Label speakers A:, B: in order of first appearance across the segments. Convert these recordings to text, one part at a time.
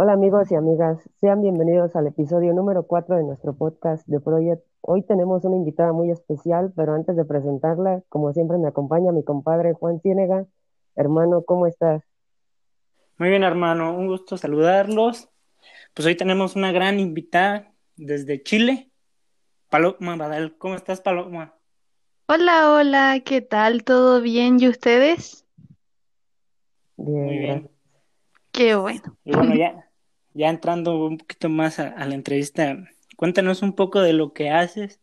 A: Hola amigos y amigas, sean bienvenidos al episodio número 4 de nuestro podcast de Project. Hoy tenemos una invitada muy especial, pero antes de presentarla, como siempre me acompaña mi compadre Juan Ciénega. Hermano, ¿cómo estás?
B: Muy bien, hermano, un gusto saludarlos. Pues hoy tenemos una gran invitada desde Chile, Paloma Badal. ¿Cómo estás, Paloma?
C: Hola, hola, ¿qué tal? ¿Todo bien? ¿Y ustedes?
A: Bien,
B: Muy bien.
A: gracias.
C: Qué bueno.
B: Y bueno, ya, ya entrando un poquito más a, la entrevista, cuéntanos un poco de lo que haces,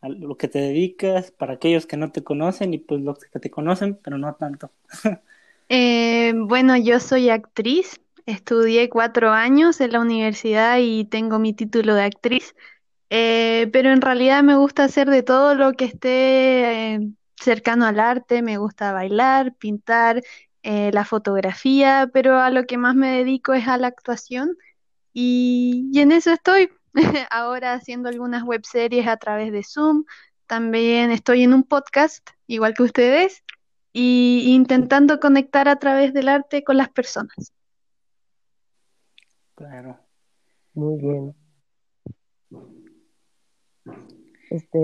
B: a lo que te dedicas, para aquellos que no te conocen y pues los que te conocen, pero no tanto.
C: Eh, bueno, yo soy actriz, estudié cuatro años en la universidad y tengo mi título de actriz, Eh, pero en realidad me gusta hacer de todo lo que esté eh, cercano al arte, me gusta bailar, pintar, eh, la fotografía, pero a lo que más me dedico es a la actuación y, y en eso estoy ahora haciendo algunas webseries a través de Zoom, también estoy en un podcast, igual que ustedes. y intentando conectar a través del arte con las personas.
B: Claro.
A: Muy bien. Este,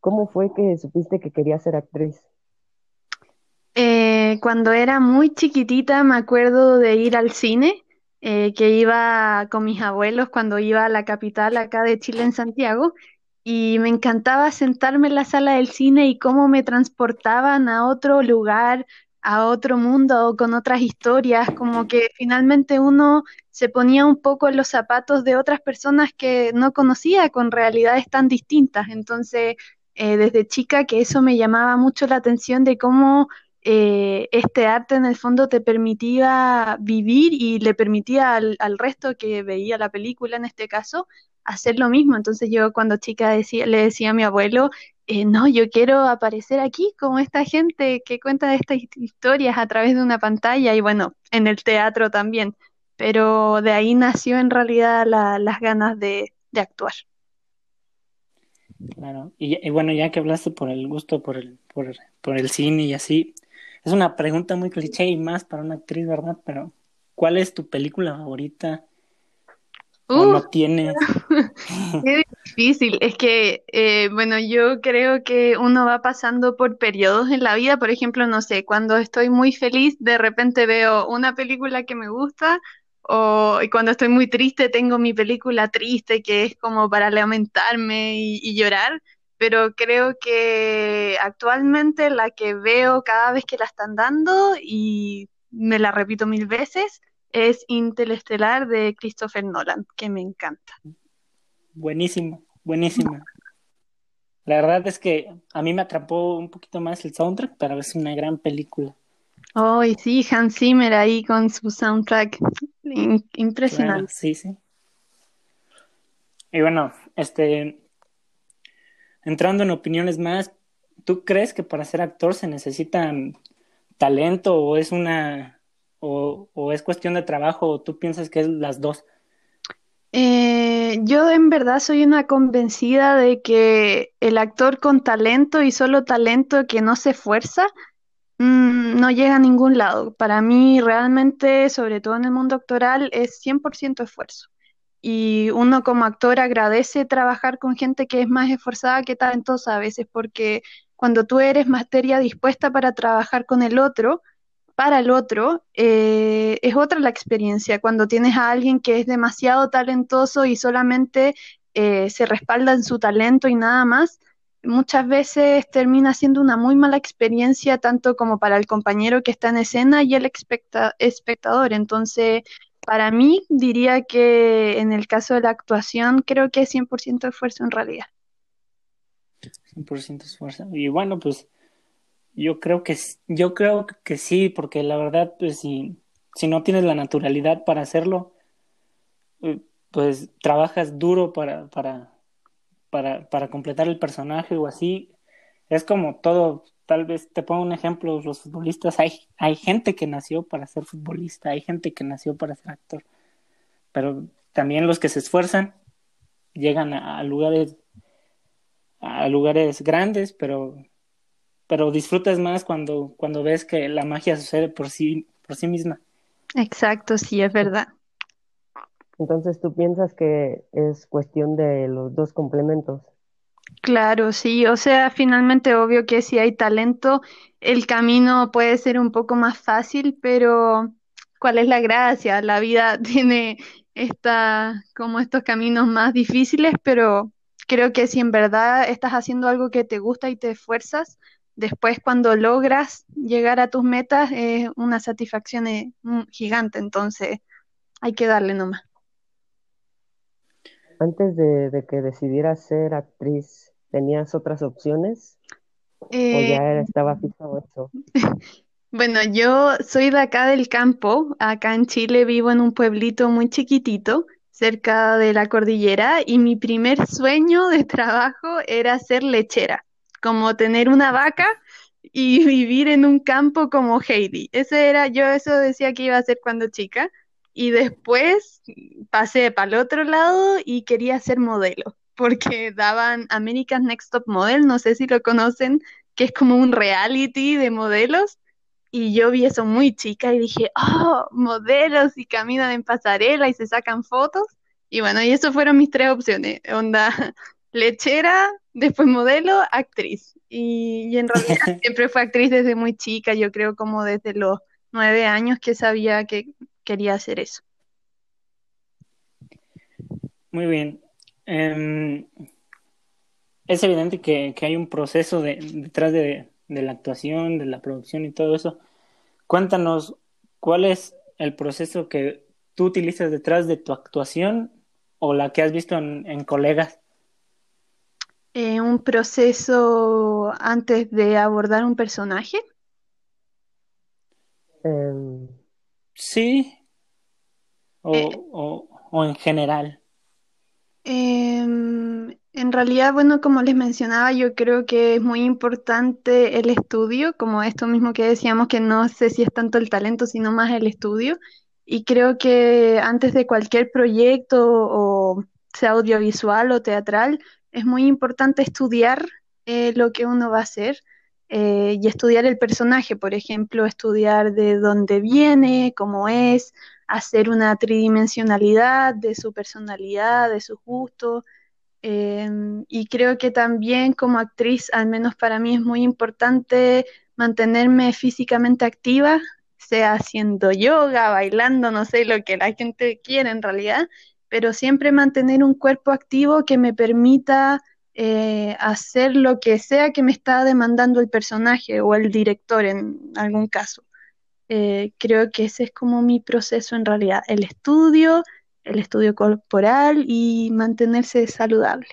A: ¿cómo fue que supiste que querías ser actriz?
C: Eh, cuando era muy chiquitita me acuerdo de ir al cine, eh, que iba con mis abuelos cuando iba a la capital acá de Chile, en Santiago, y me encantaba sentarme en la sala del cine y cómo me transportaban a otro lugar, a otro mundo, con otras historias, como que finalmente uno se ponía un poco en los zapatos de otras personas que no conocía con realidades tan distintas. Entonces, eh, desde chica que eso me llamaba mucho la atención de cómo eh, este arte en el fondo te permitía vivir y le permitía al, al resto que veía la película en este caso hacer lo mismo. Entonces yo cuando chica decía, le decía a mi abuelo, eh, no, yo quiero aparecer aquí como esta gente que cuenta estas hist- historias a través de una pantalla y bueno, en el teatro también. Pero de ahí nació en realidad la- las ganas de, de actuar.
B: Claro, y, y bueno, ya que hablaste por el gusto por el, por, por el cine y así, es una pregunta muy cliché y más para una actriz, ¿verdad? Pero, ¿cuál es tu película favorita? ¿O
C: Uh,
B: no tienes?
C: Qué difícil, es que, eh, bueno, yo creo que uno va pasando por periodos en la vida, por ejemplo, no sé, cuando estoy muy feliz, de repente veo una película que me gusta, o y cuando estoy muy triste, tengo mi película triste, que es como para lamentarme y, y llorar, pero creo que actualmente la que veo cada vez que la están dando, y me la repito mil veces, es Interestelar de Christopher Nolan, que me encanta.
B: Buenísimo, buenísima. La verdad es que a mí me atrapó un poquito más el soundtrack, pero es una gran película.
C: Oh, y sí, Hans Zimmer ahí con su soundtrack.
B: Claro,
C: impresionante.
B: sí, sí. Y bueno, este, entrando en opiniones más, ¿tú crees que para ser actor se necesita talento o es una o, o es cuestión de trabajo o tú piensas que es las dos?
C: Eh, yo en verdad soy una convencida de que el actor con talento y solo talento que no se esfuerza, mm, no llega a ningún lado. Para mí realmente, sobre todo en el mundo actoral, es 100% esfuerzo. Y uno como actor agradece trabajar con gente que es más esforzada que talentosa a veces, porque cuando tú eres materia dispuesta para trabajar con el otro, para el otro, eh, es otra la experiencia. Cuando tienes a alguien que es demasiado talentoso y solamente eh, se respalda en su talento y nada más, muchas veces termina siendo una muy mala experiencia, tanto como para el compañero que está en escena y el especta- espectador. Entonces, para mí, diría que en el caso de la actuación, creo que es 100% esfuerzo en realidad.
B: 100% esfuerzo. Y bueno, pues yo creo que yo creo que sí, porque la verdad, pues si, si no tienes la naturalidad para hacerlo, eh, pues trabajas duro para, para, para, para completar el personaje o así. Es como todo, tal vez te pongo un ejemplo, los futbolistas, hay, hay gente que nació para ser futbolista, hay gente que nació para ser actor, pero también los que se esfuerzan llegan a, a lugares, a lugares grandes, pero, pero disfrutas más cuando, cuando ves que la magia sucede por sí, por sí misma.
C: Exacto, sí, es verdad.
A: Entonces, ¿tú piensas que es cuestión de los dos complementos?
C: Claro, sí, o sea, finalmente obvio que si hay talento, el camino puede ser un poco más fácil, pero ¿cuál es la gracia? La vida tiene esta, como estos caminos más difíciles, pero creo que si en verdad estás haciendo algo que te gusta y te esfuerzas, después cuando logras llegar a tus metas es una satisfacción eh, gigante, entonces hay que darle nomás.
A: Antes de, de que decidieras ser actriz, ¿tenías otras opciones? ¿O
C: Eh,
A: ya estaba fijo eso?
C: Bueno, yo soy de acá del campo, acá en Chile vivo en un pueblito muy chiquitito, cerca de la cordillera, y mi primer sueño de trabajo era ser lechera, como tener una vaca y vivir en un campo como Heidi. Ese era, yo eso decía que iba a hacer cuando chica, y después pasé para el otro lado y quería ser modelo, porque daban America's Next Top Model, no sé si lo conocen, que es como un reality de modelos. Y yo vi eso muy chica y dije, oh, modelos y caminan en pasarela y se sacan fotos. Y bueno, y eso fueron mis tres opciones. Onda, lechera, después modelo, actriz. Y, y en realidad siempre fue actriz desde muy chica, yo creo como desde los nueve años que sabía que quería hacer eso.
B: Muy bien. Em, es evidente que, que hay un proceso de- detrás de, de la actuación, de la producción y todo eso. Cuéntanos, ¿cuál es el proceso que tú utilizas detrás de tu actuación o la que has visto en, en colegas?
C: Eh, un proceso antes de abordar un personaje.
A: Em,
B: Sí, o,
C: Eh,
B: o, o en general.
C: Em, en realidad, bueno, como les mencionaba, yo creo que es muy importante el estudio, como esto mismo que decíamos, que no sé si es tanto el talento, sino más el estudio. Y creo que antes de cualquier proyecto, o sea audiovisual o teatral, es muy importante estudiar eh, lo que uno va a hacer eh, y estudiar el personaje, por ejemplo, estudiar de dónde viene, cómo es hacer una tridimensionalidad de su personalidad, de sus gustos. eh, y creo que también como actriz, al menos para mí, es muy importante mantenerme físicamente activa, sea haciendo yoga, bailando, no sé lo que la gente quiere en realidad, pero siempre mantener un cuerpo activo que me permita eh, hacer lo que sea que me está demandando el personaje o el director en algún caso. Eh, creo que ese es como mi proceso en realidad, el estudio, el estudio corporal y mantenerse saludable.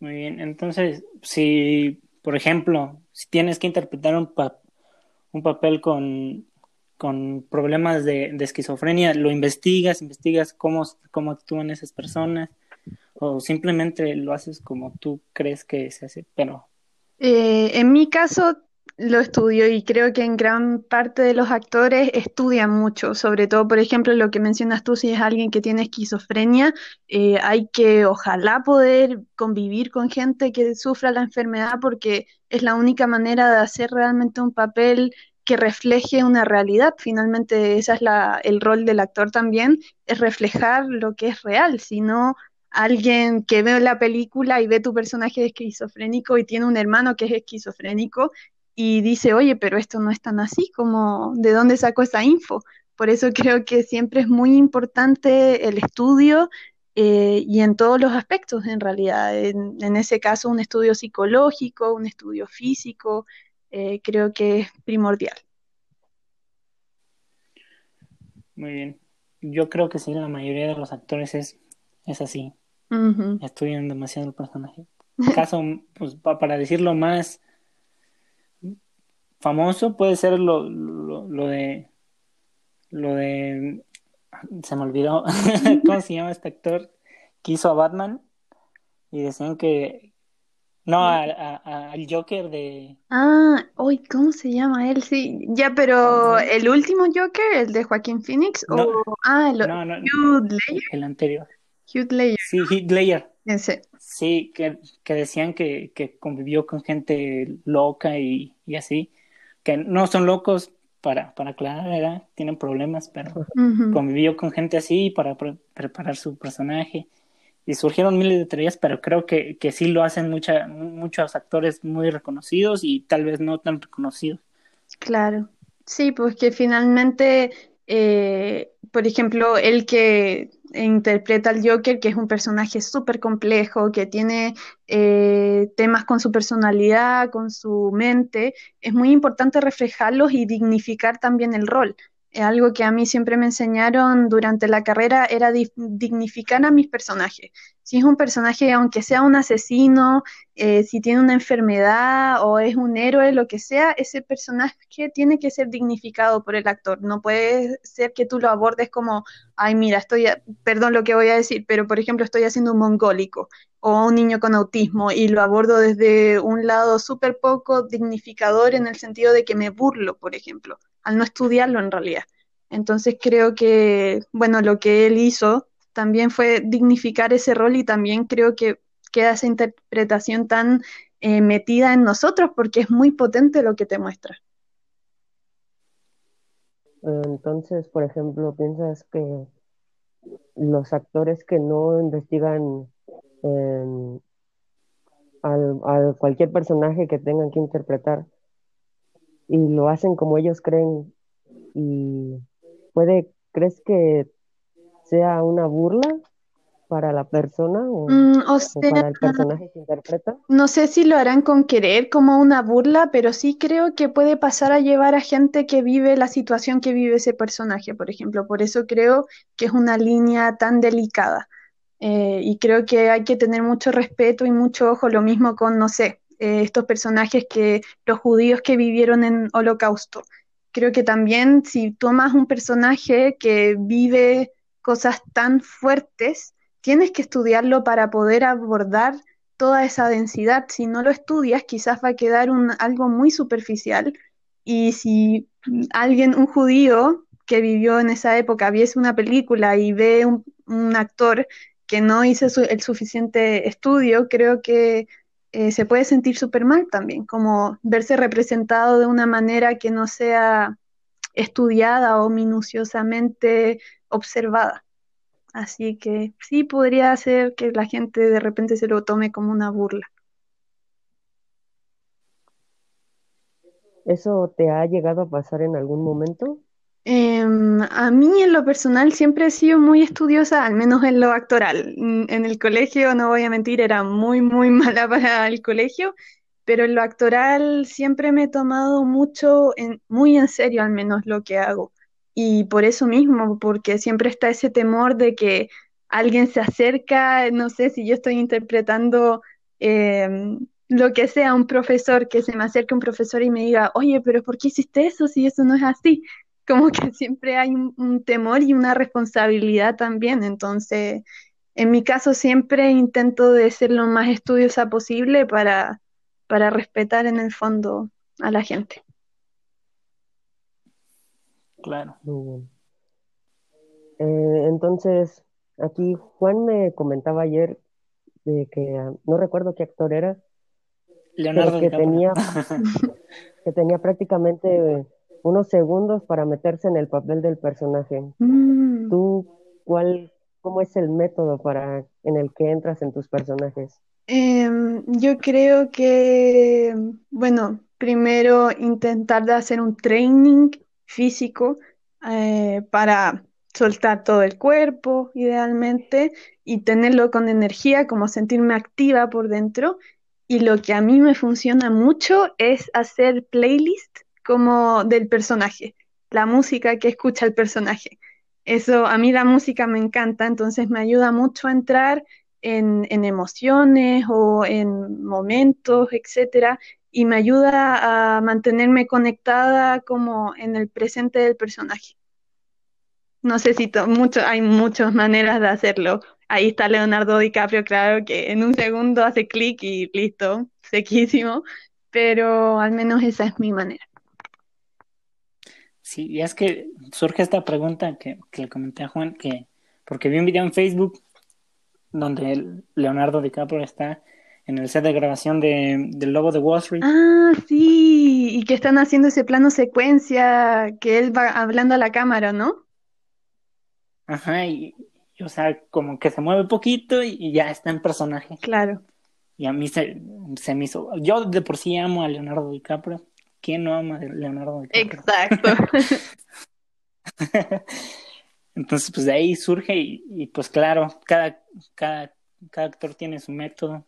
B: Muy bien. Entonces, si, por ejemplo, si tienes que interpretar un, un papel con, con problemas de, de esquizofrenia, lo investigas, investigas cómo, cómo actúan esas personas, o simplemente lo haces como tú crees que se hace, pero
C: Eh, en mi caso lo estudio y creo que en gran parte de los actores estudian mucho, sobre todo, por ejemplo, lo que mencionas tú, si es alguien que tiene esquizofrenia, eh, hay que ojalá poder convivir con gente que sufra la enfermedad porque es la única manera de hacer realmente un papel que refleje una realidad. Finalmente, ese es la, el rol del actor también, es reflejar lo que es real, si no alguien que ve la película y ve tu personaje esquizofrénico y tiene un hermano que es esquizofrénico y dice, oye, pero esto no es tan así, como ¿de dónde sacó esa info? Por eso creo que siempre es muy importante el estudio eh, y en todos los aspectos, en realidad. En, en ese caso, un estudio psicológico, un estudio físico, eh, creo que es primordial.
B: muy bien. Yo creo que sí, la mayoría de los actores es, es así,
C: Ujú.
B: estudian demasiado el personaje. Caso, pues, pa- para decirlo más famoso, puede ser lo, lo, lo de, lo de, se me olvidó, ¿cómo se llama este actor que hizo a Batman? Y decían que, no, a- a- a- al Joker de,
C: Ah, uy, ¿cómo se llama él? Sí, ya, pero el último Joker, el de Joaquín Phoenix,
B: No,
C: o ah, el
B: no, no,
C: Heath Ledger,
B: el, el anterior.
C: Heath Ledger,
B: Sí, Heath Ledger.
C: ese.
B: Sí, que, que decían que, que convivió con gente loca y, y así, que no son locos, para, para aclarar, tienen problemas, pero convivió con gente así para preparar su personaje. Y surgieron miles de teorías, pero creo que, que sí lo hacen mucha, muchos actores muy reconocidos y tal vez no tan reconocidos.
C: Claro, sí, pues que finalmente, eh, por ejemplo, el que interpreta al Joker, que es un personaje súper complejo, que tiene eh, temas con su personalidad, con su mente, es muy importante reflejarlos y dignificar también el rol. Algo que a mí siempre me enseñaron durante la carrera era dignificar a mis personajes si es un personaje, aunque sea un asesino, eh, si tiene una enfermedad o es un héroe, lo que sea, ese personaje tiene que ser dignificado por el actor. No puede ser que tú lo abordes como, ay, mira, estoy, perdón lo que voy a decir, pero por ejemplo estoy haciendo un mongólico o un niño con autismo y lo abordo desde un lado súper poco dignificador en el sentido de que me burlo, por ejemplo, al no estudiarlo en realidad. Entonces creo que, bueno, lo que él hizo también fue dignificar ese rol y también creo que queda esa interpretación tan eh, metida en nosotros porque es muy potente lo que te muestra.
A: Entonces, por ejemplo, ¿piensas que los actores que no investigan al, cualquier personaje que tengan que interpretar y lo hacen como ellos creen y puede, crees que sea una burla para la persona o,
C: mm,
A: para el personaje que interpreta.
C: No sé si lo harán con querer como una burla, pero sí creo que puede pasar a llevar a gente que vive la situación que vive ese personaje, por ejemplo. Por eso creo que es una línea tan delicada. Eh, y creo que hay que tener mucho respeto y mucho ojo, lo mismo con, no sé, eh, estos personajes que los judíos que vivieron en holocausto. Creo que también si tomas un personaje que vive cosas tan fuertes, tienes que estudiarlo para poder abordar toda esa densidad. Si no lo estudias, quizás va a quedar un, algo muy superficial. Y si alguien, un judío que vivió en esa época, viese una película y ve un, actor que no hizo el suficiente estudio, creo que eh, se puede sentir súper mal también, como verse representado de una manera que no sea estudiada o minuciosamente observada. Así que sí podría ser que la gente de repente se lo tome como una burla.
A: ¿Eso te ha llegado a pasar en algún momento?
C: Em, a mí en lo personal siempre he sido muy estudiosa, al menos en lo actoral. Mm, en el colegio, no voy a mentir, era muy, muy mala para el colegio, pero en lo actoral siempre me he tomado mucho, muy en serio al menos lo que hago. Y por eso mismo, porque siempre está ese temor de que alguien se acerca, no sé si yo estoy interpretando em, lo que sea, un profesor, que se me acerque un profesor y me diga, oye, pero ¿por qué hiciste eso si eso no es así? Como que siempre hay un, temor y una responsabilidad también. Entonces, en mi caso siempre intento de ser lo más estudiosa posible para, para respetar en el fondo a la gente.
B: Claro.
A: Eh, entonces, aquí Juan me comentaba ayer de que ah, no recuerdo qué actor era,
B: Leonardo
A: que tenía que tenía prácticamente unos segundos para meterse en el papel del personaje. Mm. ¿Tú cuál cómo es el método para en el que entras en tus personajes?
C: Em, yo creo que, bueno, primero intentar de hacer un training físico eh, para soltar todo el cuerpo, idealmente, y tenerlo con energía, como sentirme activa por dentro. Y lo que a mí me funciona mucho es hacer playlist como del personaje, la música que escucha el personaje. Eso, a mí la música me encanta, entonces me ayuda mucho a entrar en, emociones o en momentos, etcétera, y me ayuda a mantenerme conectada como en el presente del personaje. No sé si mucho, hay muchas maneras de hacerlo. Ahí está Leonardo DiCaprio, claro que en un segundo hace clic y listo, sequísimo, pero al menos esa es mi manera.
B: Sí, y es que surge esta pregunta que, que le comenté a Juan, que porque vi un video en Facebook donde Leonardo DiCaprio está en el set de grabación de, del Lobo de Wall Street.
C: Ah, sí, y que están haciendo ese plano secuencia que él va hablando a la cámara, ¿no?
B: Ajá, y, o sea, como que se mueve poquito y, ya está en personaje.
C: Claro.
B: Y a mí se, se me hizo. Yo de por sí amo a Leonardo DiCaprio. ¿Quién no ama a Leonardo DiCaprio?
C: Exacto.
B: Entonces, pues de ahí surge y, pues claro, cada, cada, cada, actor tiene su método,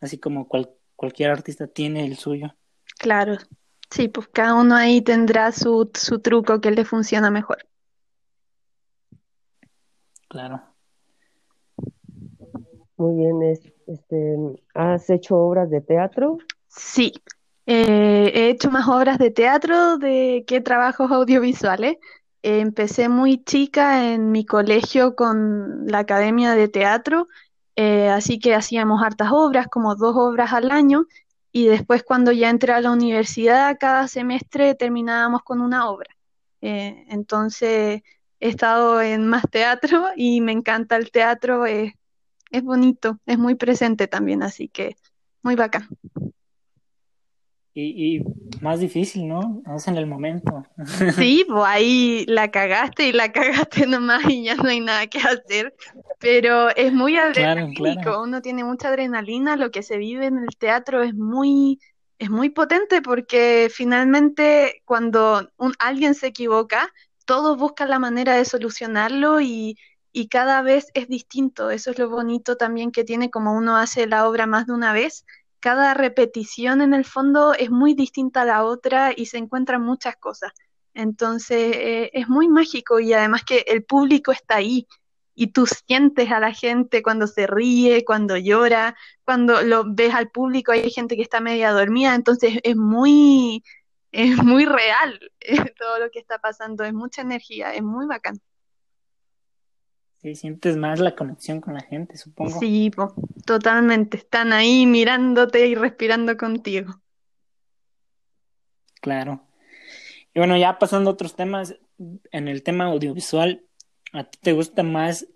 B: así como cualquier artista tiene el suyo.
C: Claro, sí, pues cada uno ahí tendrá su, su truco que le funciona mejor.
B: Claro.
A: Muy bien, este, ¿has hecho obras de teatro?
C: Sí, eh, he hecho más obras de teatro de que trabajos audiovisuales. empecé muy chica en mi colegio con la academia de teatro, eh, así que hacíamos hartas obras, como dos obras al año, y después cuando ya entré a la universidad, cada semestre terminábamos con una obra. Eh, entonces he estado en más teatro y me encanta el teatro, es bonito, es muy presente también, así que muy bacán.
B: Y, más difícil, ¿no? Es en el momento.
C: Sí, pues ahí la cagaste y la cagaste nomás y ya no hay nada que hacer. Pero es muy adrenalínico, uno tiene mucha adrenalina, lo que se vive en el teatro es muy, es muy potente porque finalmente cuando un, alguien se equivoca, todos buscan la manera de solucionarlo y, y cada vez es distinto. Eso es lo bonito también que tiene como uno hace la obra más de una vez cada repetición en el fondo es muy distinta a la otra y se encuentran muchas cosas. Entonces eh, es muy mágico y además que el público está ahí y tú sientes a la gente cuando se ríe, cuando llora, cuando lo ves al público, hay gente que está media dormida, entonces es muy, es muy real todo lo que está pasando, es mucha energía, es muy bacán.
B: Sí, sientes más la conexión con la gente, supongo.
C: Sí, totalmente. Están ahí mirándote y respirando contigo.
B: Claro. Y bueno, ya pasando a otros temas, en el tema audiovisual, ¿a ti te gusta más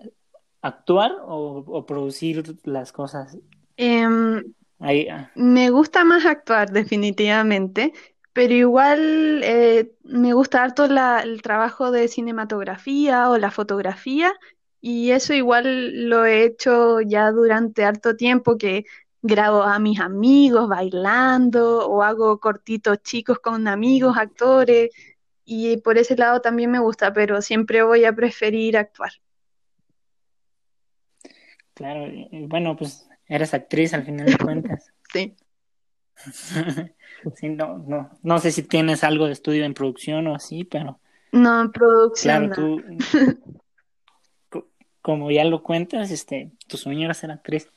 B: actuar o, producir las cosas?
C: Em, ah. Me gusta más actuar, definitivamente, pero igual eh, me gusta harto el trabajo de cinematografía o la fotografía y eso igual lo he hecho ya durante harto tiempo que grabo a mis amigos bailando o hago cortitos chicos con amigos, actores, y por ese lado también me gusta, pero siempre voy a preferir actuar.
B: Claro, bueno, pues eres actriz al final de cuentas.
C: sí.
B: sí, no, no, no sé si tienes algo de estudio en producción o así, pero...
C: No, en producción.
B: Claro, tú, como ya lo cuentas, este, tu sueño era ser actriz.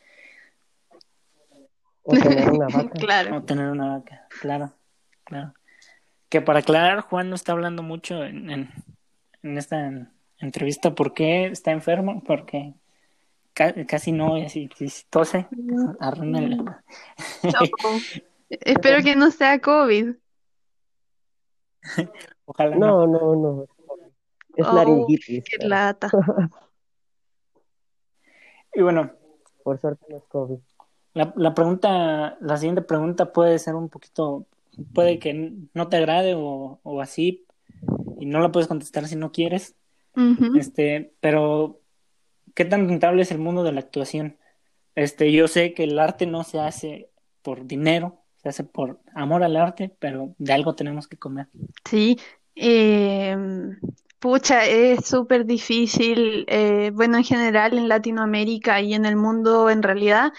A: O tener una vaca.
C: claro.
B: O tener una vaca, claro, claro. Que para aclarar, Juan no está hablando mucho en, en, esta entrevista porque está enfermo, porque casi no, si, si tose, arruina
C: Espero que no sea COVID.
B: Ojalá
A: no. No, no, Es oh, laringitis.
C: Qué lata.
B: Y bueno.
A: Por suerte no es COVID.
B: La, la pregunta, la siguiente pregunta puede ser un poquito, puede que no te agrade o, o así, y no la puedes contestar si no quieres. Este, pero ¿qué tan rentable es el mundo de la actuación? Este, yo sé que el arte no se hace por dinero, se hace por amor al arte, pero de algo tenemos que comer.
C: Sí, eh, Pucha, es súper difícil. eh, bueno, en general en Latinoamérica y en el mundo en realidad,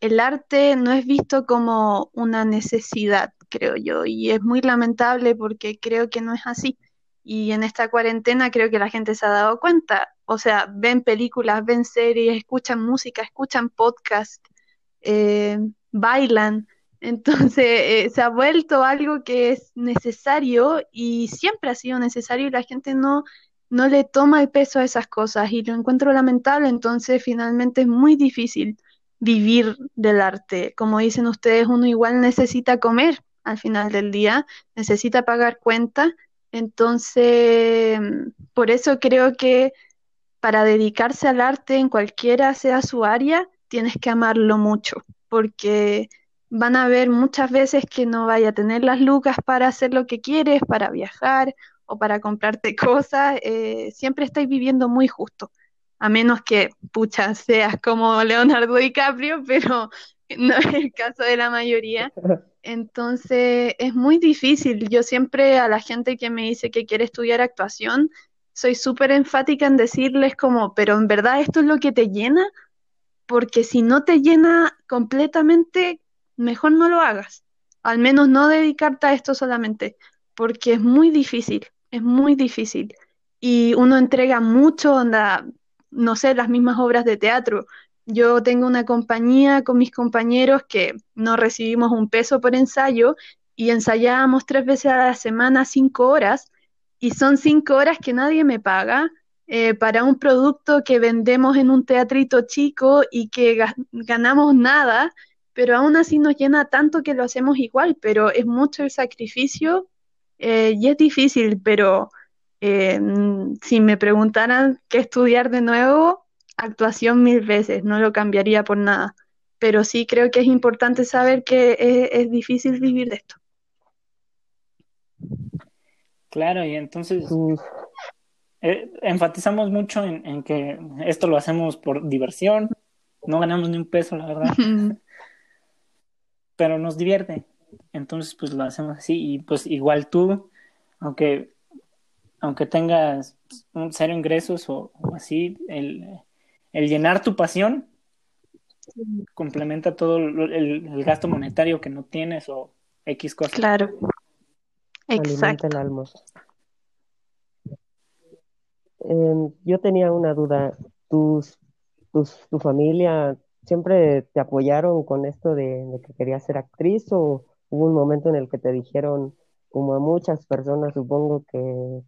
C: el arte no es visto como una necesidad, creo yo, y es muy lamentable porque creo que no es así. Y en esta cuarentena creo que la gente se ha dado cuenta. O sea, ven películas, ven series, escuchan música, escuchan podcast, eh, bailan. Entonces, eh, se ha vuelto algo que es necesario y siempre ha sido necesario y la gente no, no le toma el peso a esas cosas y lo encuentro lamentable. Entonces, finalmente es muy difícil vivir del arte. Como dicen ustedes, uno igual necesita comer al final del día, necesita pagar cuentas. Entonces, por eso creo que para dedicarse al arte en cualquiera sea su área, tienes que amarlo mucho porque van a ver muchas veces que no vaya a tener las lucas para hacer lo que quieres, para viajar o para comprarte cosas, eh, siempre estáis viviendo muy justo, a menos que, pucha, seas como Leonardo DiCaprio, pero no es el caso de la mayoría. Entonces es muy difícil. Yo siempre a la gente que me dice que quiere estudiar actuación, soy súper enfática en decirles como, pero en verdad esto es lo que te llena, porque si no te llena completamente, mejor no lo hagas. Al menos no dedicarte a esto solamente, porque es muy difícil, es muy difícil. Y uno entrega mucho, onda, no sé, las mismas obras de teatro. Yo tengo una compañía con mis compañeros que no recibimos un peso por ensayo y ensayábamos tres veces a la semana cinco horas y son cinco horas que nadie me paga eh, para un producto que vendemos en un teatrito chico y que ganamos nada, pero aún así nos llena tanto que lo hacemos igual, pero es mucho el sacrificio eh, y es difícil, pero eh, si me preguntaran qué estudiar de nuevo, actuación mil veces, no lo cambiaría por nada. Pero sí creo que es importante saber que es, difícil vivir de esto.
B: Claro, y entonces eh, enfatizamos mucho en, en, que esto lo hacemos por diversión, no ganamos ni un peso, la verdad, pero nos divierte. Entonces, pues lo hacemos así y pues igual tú, aunque aunque tengas un cero ingresos o, así, el, llenar tu pasión complementa todo el, gasto monetario que no tienes o X cosas.
C: Claro. Exacto. el alma.
A: Em, yo tenía una duda. ¿Tus, tus, ¿Tu familia siempre te apoyaron con esto de, de que querías ser actriz o hubo un momento en el que te dijeron, como a muchas personas, supongo que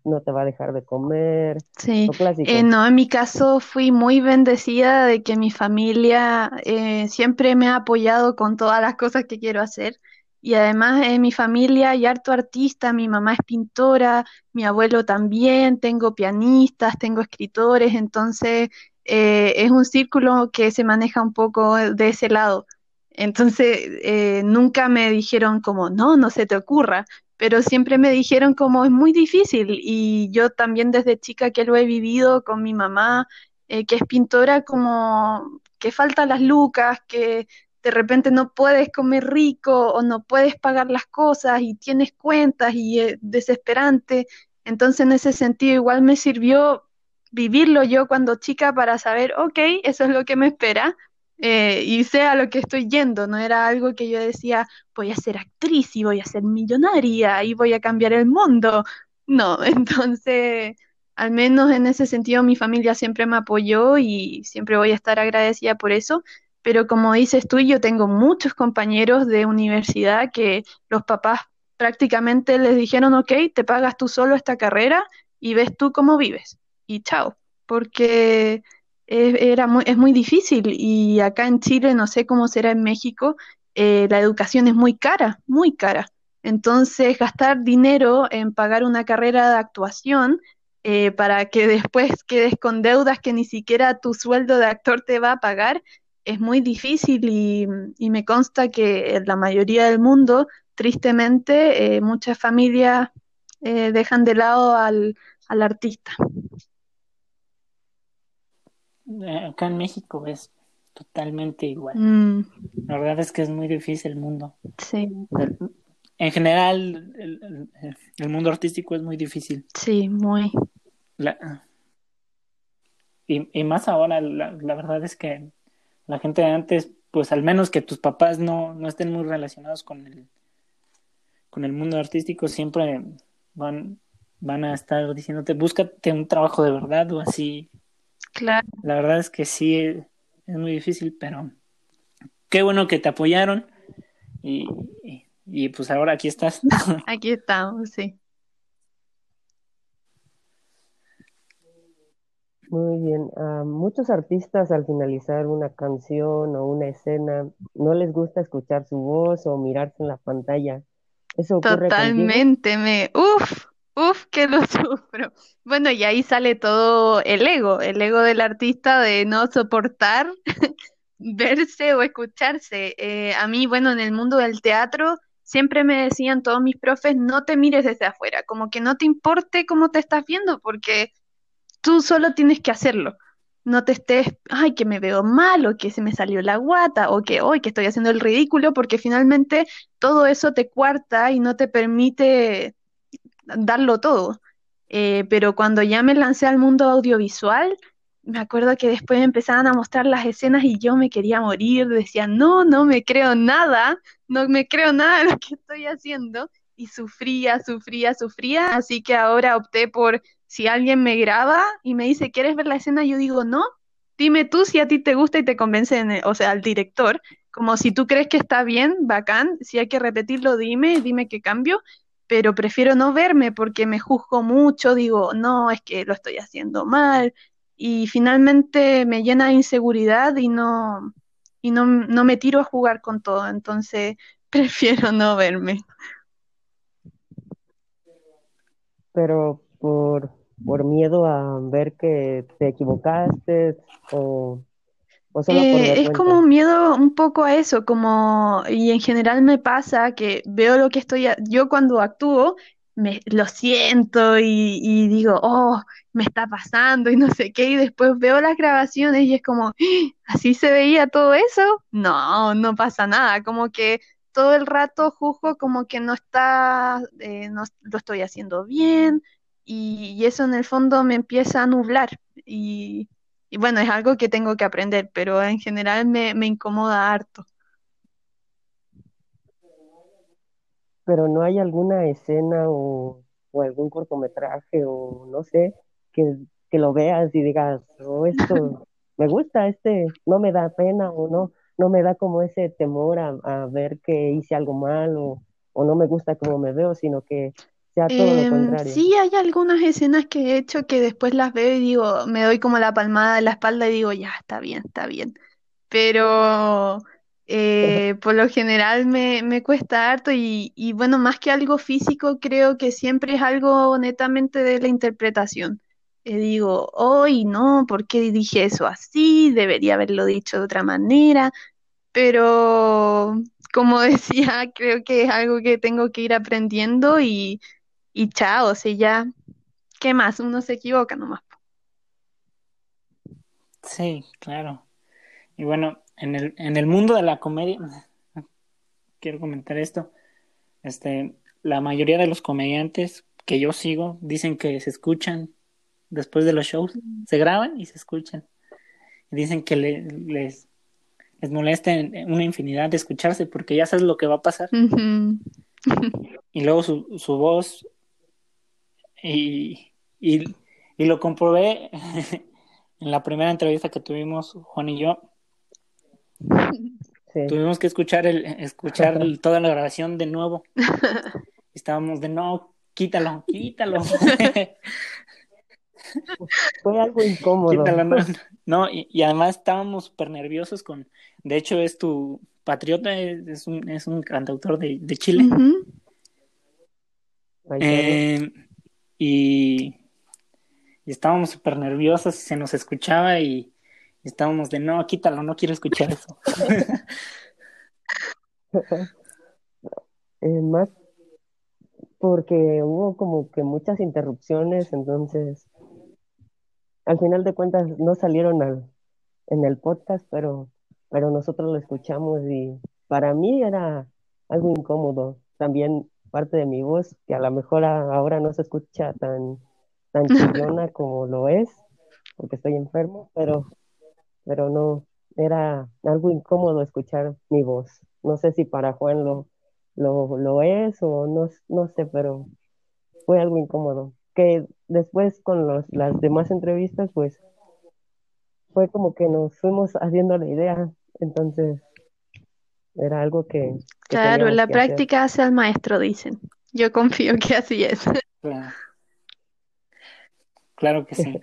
A: no te va a dejar de comer.
C: Sí, eh, no, en mi caso fui muy bendecida de que mi familia eh, siempre me ha apoyado con todas las cosas que quiero hacer. Y además en mi familia hay harto artista, mi mamá es pintora, mi abuelo también, tengo pianistas, tengo escritores, entonces eh, es un círculo que se maneja un poco de ese lado. Entonces, nunca me dijeron como, no, no se te ocurra, pero siempre me dijeron como es muy difícil y yo también desde chica que lo he vivido con mi mamá, eh, que es pintora, como que faltan las lucas, que de repente no puedes comer rico o no puedes pagar las cosas y tienes cuentas y es desesperante. Entonces en ese sentido igual me sirvió vivirlo yo cuando chica para saber, ok, eso es lo que me espera, eh, y sé a lo que estoy yendo, no era algo que yo decía, voy a ser actriz y voy a ser millonaria y voy a cambiar el mundo. No, entonces, al menos en ese sentido, mi familia siempre me apoyó y siempre voy a estar agradecida por eso. Pero como dices tú, yo tengo muchos compañeros de universidad que los papás prácticamente les dijeron, ok, te pagas tú solo esta carrera y ves tú cómo vives. Y chao, porque es, era muy, es muy difícil y acá en Chile, no sé cómo será en México, eh, la educación es muy cara, muy cara. Entonces, gastar dinero en pagar una carrera de actuación eh, para que después quedes con deudas que ni siquiera tu sueldo de actor te va a pagar, es muy difícil y, me consta que en la mayoría del mundo, tristemente, eh, muchas familias dejan de lado al, al artista.
B: Eh, acá en México es totalmente igual. Mm. La verdad es que es muy difícil el mundo.
C: Sí.
B: En general, el, mundo artístico es muy difícil.
C: Sí, muy.
B: y, más ahora, la, verdad es que la gente de antes, pues al menos que tus papás no, no estén muy relacionados con el, con el mundo artístico, siempre van, van a estar diciéndote, búscate un trabajo de verdad o así
C: Claro.
B: La verdad es que sí, es muy difícil, pero qué bueno que te apoyaron y, y, pues ahora aquí estás.
C: Aquí estamos, sí.
A: Muy bien. A muchos artistas al finalizar una canción o una escena no les gusta escuchar su voz o mirarse en la pantalla. ¿Eso ocurre
C: Totalmente, me... Uf, Uf, que lo sufro. Bueno, y ahí sale todo el ego, el ego del artista de no soportar verse o escucharse. Eh, a mí, bueno, en el mundo del teatro siempre me decían todos mis profes, no te mires desde afuera, como que no te importe cómo te estás viendo, porque tú solo tienes que hacerlo. No te estés, ay, que me veo mal, o que se me salió la guata, o que hoy que estoy haciendo el ridículo, porque finalmente todo eso te cuarta y no te permite darlo todo. Eh, pero cuando ya me lancé al mundo audiovisual, me acuerdo que después empezaban a mostrar las escenas y yo me quería morir, decía, no, no me creo nada, no me creo nada de lo que estoy haciendo. Y sufría, sufría, sufría, así que ahora opté por, si alguien me graba y me dice, ¿quieres ver la escena? Yo digo, no, dime tú si a ti te gusta y te convence, o sea, al director, como si tú crees que está bien, bacán, si hay que repetirlo, dime, dime qué cambio, pero prefiero no verme porque me juzgo mucho, digo, no, es que lo estoy haciendo mal, y finalmente me llena de inseguridad y no, y no, no me tiro a jugar con todo, entonces prefiero no verme.
A: Pero por, por miedo a ver que te equivocaste o
C: eh, es como un miedo un poco a eso, como, y en general me pasa que veo lo que estoy, yo cuando actúo, me lo siento y, y, digo, oh, me está pasando y no sé qué, y después veo las grabaciones y es como. ¿así se veía todo eso? No, no pasa nada, como que todo el rato juzgo como que no está, eh, no lo estoy haciendo bien, y, y eso en el fondo me empieza a nublar, y y bueno, es algo que tengo que aprender, pero en general me, me incomoda harto.
A: Pero no hay alguna escena o, o algún cortometraje o no sé, que, que lo veas y digas, oh, esto me gusta, este no me da pena o no, no me da como ese temor a, a ver que hice algo mal o, o no me gusta como me veo, sino que
C: Em, sí, hay algunas escenas que he hecho que después las veo y digo, me doy como la palmada de la espalda y digo, ya, está bien, está bien. Pero eh, por lo general me, me cuesta harto y, y bueno, más que algo físico, creo que siempre es algo netamente de la interpretación. Eh, digo, hoy no, ¿por qué dije eso así? Debería haberlo dicho de otra manera. Pero como decía, creo que es algo que tengo que ir aprendiendo y y chao, si ya, ¿qué más? Uno se equivoca nomás.
B: Sí, claro. Y bueno, en el, en el mundo de la comedia, quiero comentar esto, este, la mayoría de los comediantes que yo sigo dicen que se escuchan después de los shows, se graban y se escuchan. Dicen que les, les molesta una infinidad de escucharse porque ya sabes lo que va a pasar. y luego su, su voz y, y, lo comprobé en la primera entrevista que tuvimos Juan y yo. Tuvimos que escuchar el escuchar toda la grabación de nuevo. Estábamos de no, quítalo, quítalo.
A: Fue algo incómodo.
B: no, y, además estábamos súper nerviosos con, de hecho es tu patriota, es, un, es un cantautor de, de Chile. eh, y, estábamos súper nerviosos y se nos escuchaba y, estábamos de no, quítalo, no quiero escuchar eso.
A: eh, más porque hubo como que muchas interrupciones, entonces al final de cuentas no salieron al, en el podcast, pero, pero nosotros lo escuchamos y para mí era algo incómodo. También parte de mi voz, que a lo mejor ahora no se escucha tan, tan chillona como lo es, porque estoy enfermo, pero, pero no, era algo incómodo escuchar mi voz. No sé si para Juan lo, lo, lo es o no, no sé, pero fue algo incómodo. Que después con los, las demás entrevistas, pues fue como que nos fuimos haciendo la idea, entonces era algo que...
C: claro, la práctica hace al maestro, dicen. Yo confío que así es.
B: Claro. que sí.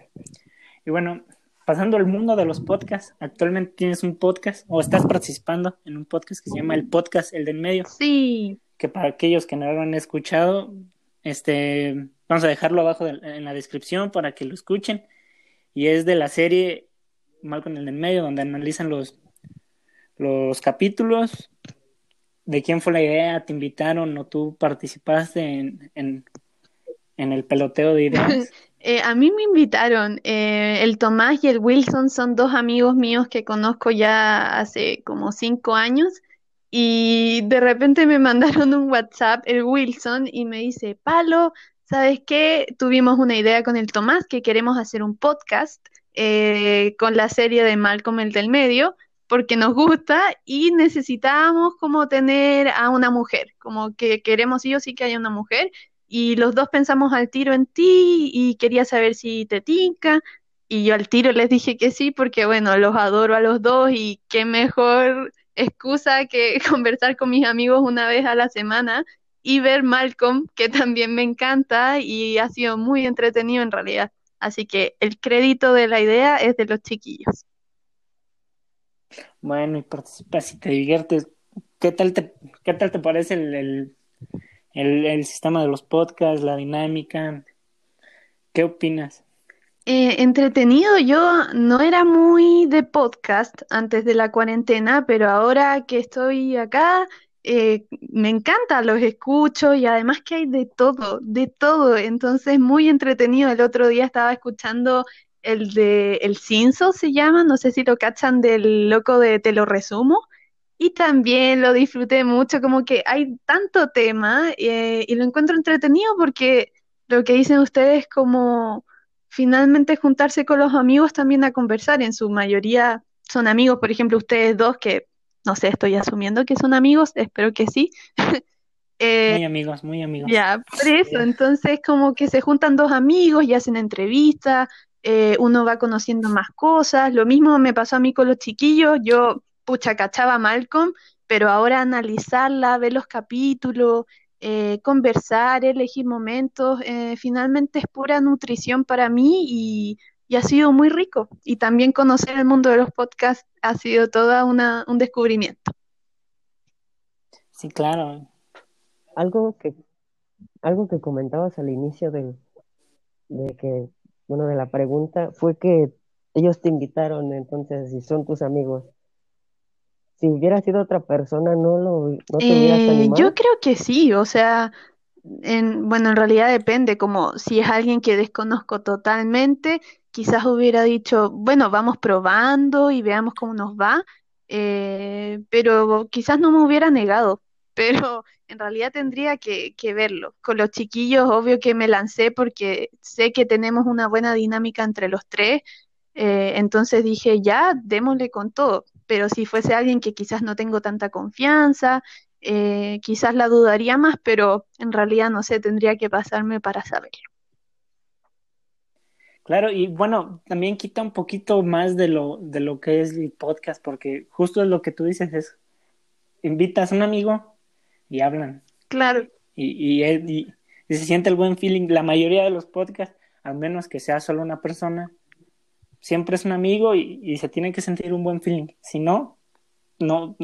B: Y bueno, pasando al mundo de los podcasts, actualmente tienes un podcast o estás participando en un podcast que se llama El Podcast, el del medio.
C: Sí.
B: Que para aquellos que no lo han escuchado, este, vamos a dejarlo abajo en la descripción para que lo escuchen. Y es de la serie Malcolm el del medio, donde analizan los, los capítulos, de quién fue la idea, te invitaron o tú participaste en, en, el peloteo de ideas.
C: Eh, a mí me invitaron. Eh, el Tomás y el Wilson son dos amigos míos que conozco ya hace como cinco años y de repente me mandaron un WhatsApp el Wilson y me dice, Palo, ¿sabes qué? Tuvimos una idea con el Tomás que queremos hacer un podcast eh, con la serie de Malcolm el del medio porque nos gusta y necesitábamos como tener a una mujer, como que queremos sí o sí que haya una mujer y los dos pensamos al tiro en ti y quería saber si te tinca. Y yo al tiro les dije que sí, porque bueno, los adoro a los dos y qué mejor excusa que conversar con mis amigos una vez a la semana y ver Malcolm, que también me encanta y ha sido muy entretenido en realidad. Así que el crédito de la idea es de los chiquillos.
B: Bueno, y participas y te diviertes. ¿Qué tal te, qué tal te parece el el, el sistema de los podcasts, la dinámica. ¿Qué opinas?
C: Eh, entretenido, yo no era muy de podcast antes de la cuarentena, pero ahora que estoy acá, eh, me encanta, los escucho y además que hay de todo, de todo, entonces muy entretenido. El otro día estaba escuchando el de El Cinso, se llama, no sé si lo cachan del loco de Te lo resumo, y también lo disfruté mucho, como que hay tanto tema eh, y lo encuentro entretenido porque lo que dicen ustedes como finalmente juntarse con los amigos también a conversar, en su mayoría son amigos, por ejemplo, ustedes dos que no sé, estoy asumiendo que son amigos, espero que sí.
B: Eh, muy amigos, muy amigos.
C: Ya, por eso, entonces como que se juntan dos amigos y hacen entrevistas, eh, uno va conociendo más cosas, lo mismo me pasó a mí con los chiquillos, yo pucha, cachaba Malcolm, pero ahora analizarla, ver los capítulos, eh, conversar, elegir momentos, eh, finalmente es pura nutrición para mí y, ha sido muy rico. Y también conocer el mundo de los podcasts ha sido todo un descubrimiento.
B: Sí, claro.
A: Algo que, algo que comentabas al inicio de, de que, bueno, de la pregunta fue que ellos te invitaron, entonces, si son tus amigos, si hubiera sido otra persona, no lo no te hubieras
C: eh,
A: animado.
C: yo creo que sí, o sea, en, bueno, en realidad depende, como si es alguien que desconozco totalmente, quizás hubiera dicho, bueno, vamos probando y veamos cómo nos va, eh, pero quizás no me hubiera negado, pero en realidad tendría que, verlo. Con los chiquillos, obvio que me lancé porque sé que tenemos una buena dinámica entre los tres, eh, entonces dije, ya, démosle con todo pero si fuese alguien que quizás no tengo tanta confianza, eh, quizás la dudaría más, pero en realidad no sé, tendría que pasarme para saberlo.
B: Claro, y bueno, también quita un poquito más de lo, de lo que es el podcast, porque justo es lo que tú dices, es invitas a un amigo y hablan.
C: Claro.
B: Y, y, y se siente el buen feeling. La mayoría de los podcasts, al menos que sea solo una persona, siempre es un amigo y, se tiene que sentir un buen feeling. Si no, no,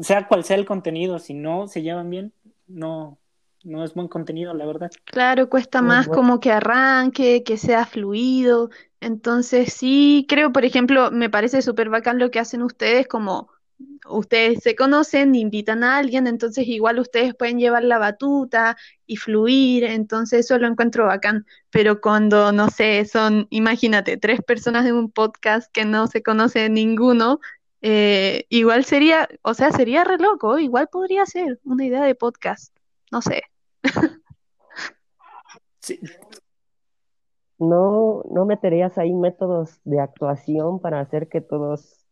B: sea cual sea el contenido, si no se llevan bien, no, no es buen contenido, la verdad.
C: Claro, cuesta más como que arranque, que sea fluido. Entonces, sí, creo, por ejemplo, me parece súper bacán lo que hacen ustedes como ustedes se conocen, invitan a alguien, entonces igual ustedes pueden llevar la batuta y fluir, entonces eso lo encuentro bacán, pero cuando, no sé, son, imagínate, tres personas en un podcast que no se conoce ninguno, eh, igual sería, o sea, sería re loco, igual podría ser una idea de podcast, no sé.
B: Sí.
A: No, no meterías ahí métodos de actuación para hacer que todos,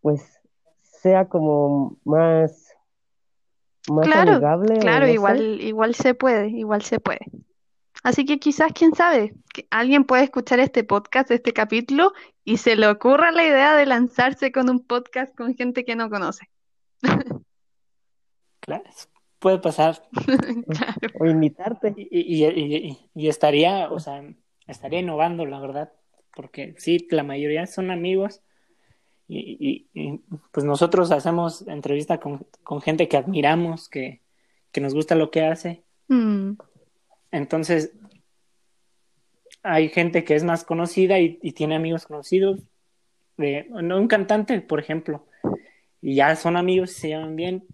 A: pues, sea como más, más
C: claro,
A: amigable.
C: Claro, igual, igual se puede, igual se puede. Así que quizás, quién sabe, que alguien puede escuchar este podcast, este capítulo, y se le ocurra la idea de lanzarse con un podcast con gente que no conoce.
B: Claro, puede pasar.
A: O invitarte.
B: Y, y, y, estaría, o sea, estaría innovando, la verdad, porque sí, la mayoría son amigos y, pues nosotros hacemos entrevista con, con gente que admiramos, que, que, nos gusta lo que hace.
C: Mm.
B: Entonces, hay gente que es más conocida y, tiene amigos conocidos. De, un cantante, por ejemplo. y ya son amigos y se llevan bien.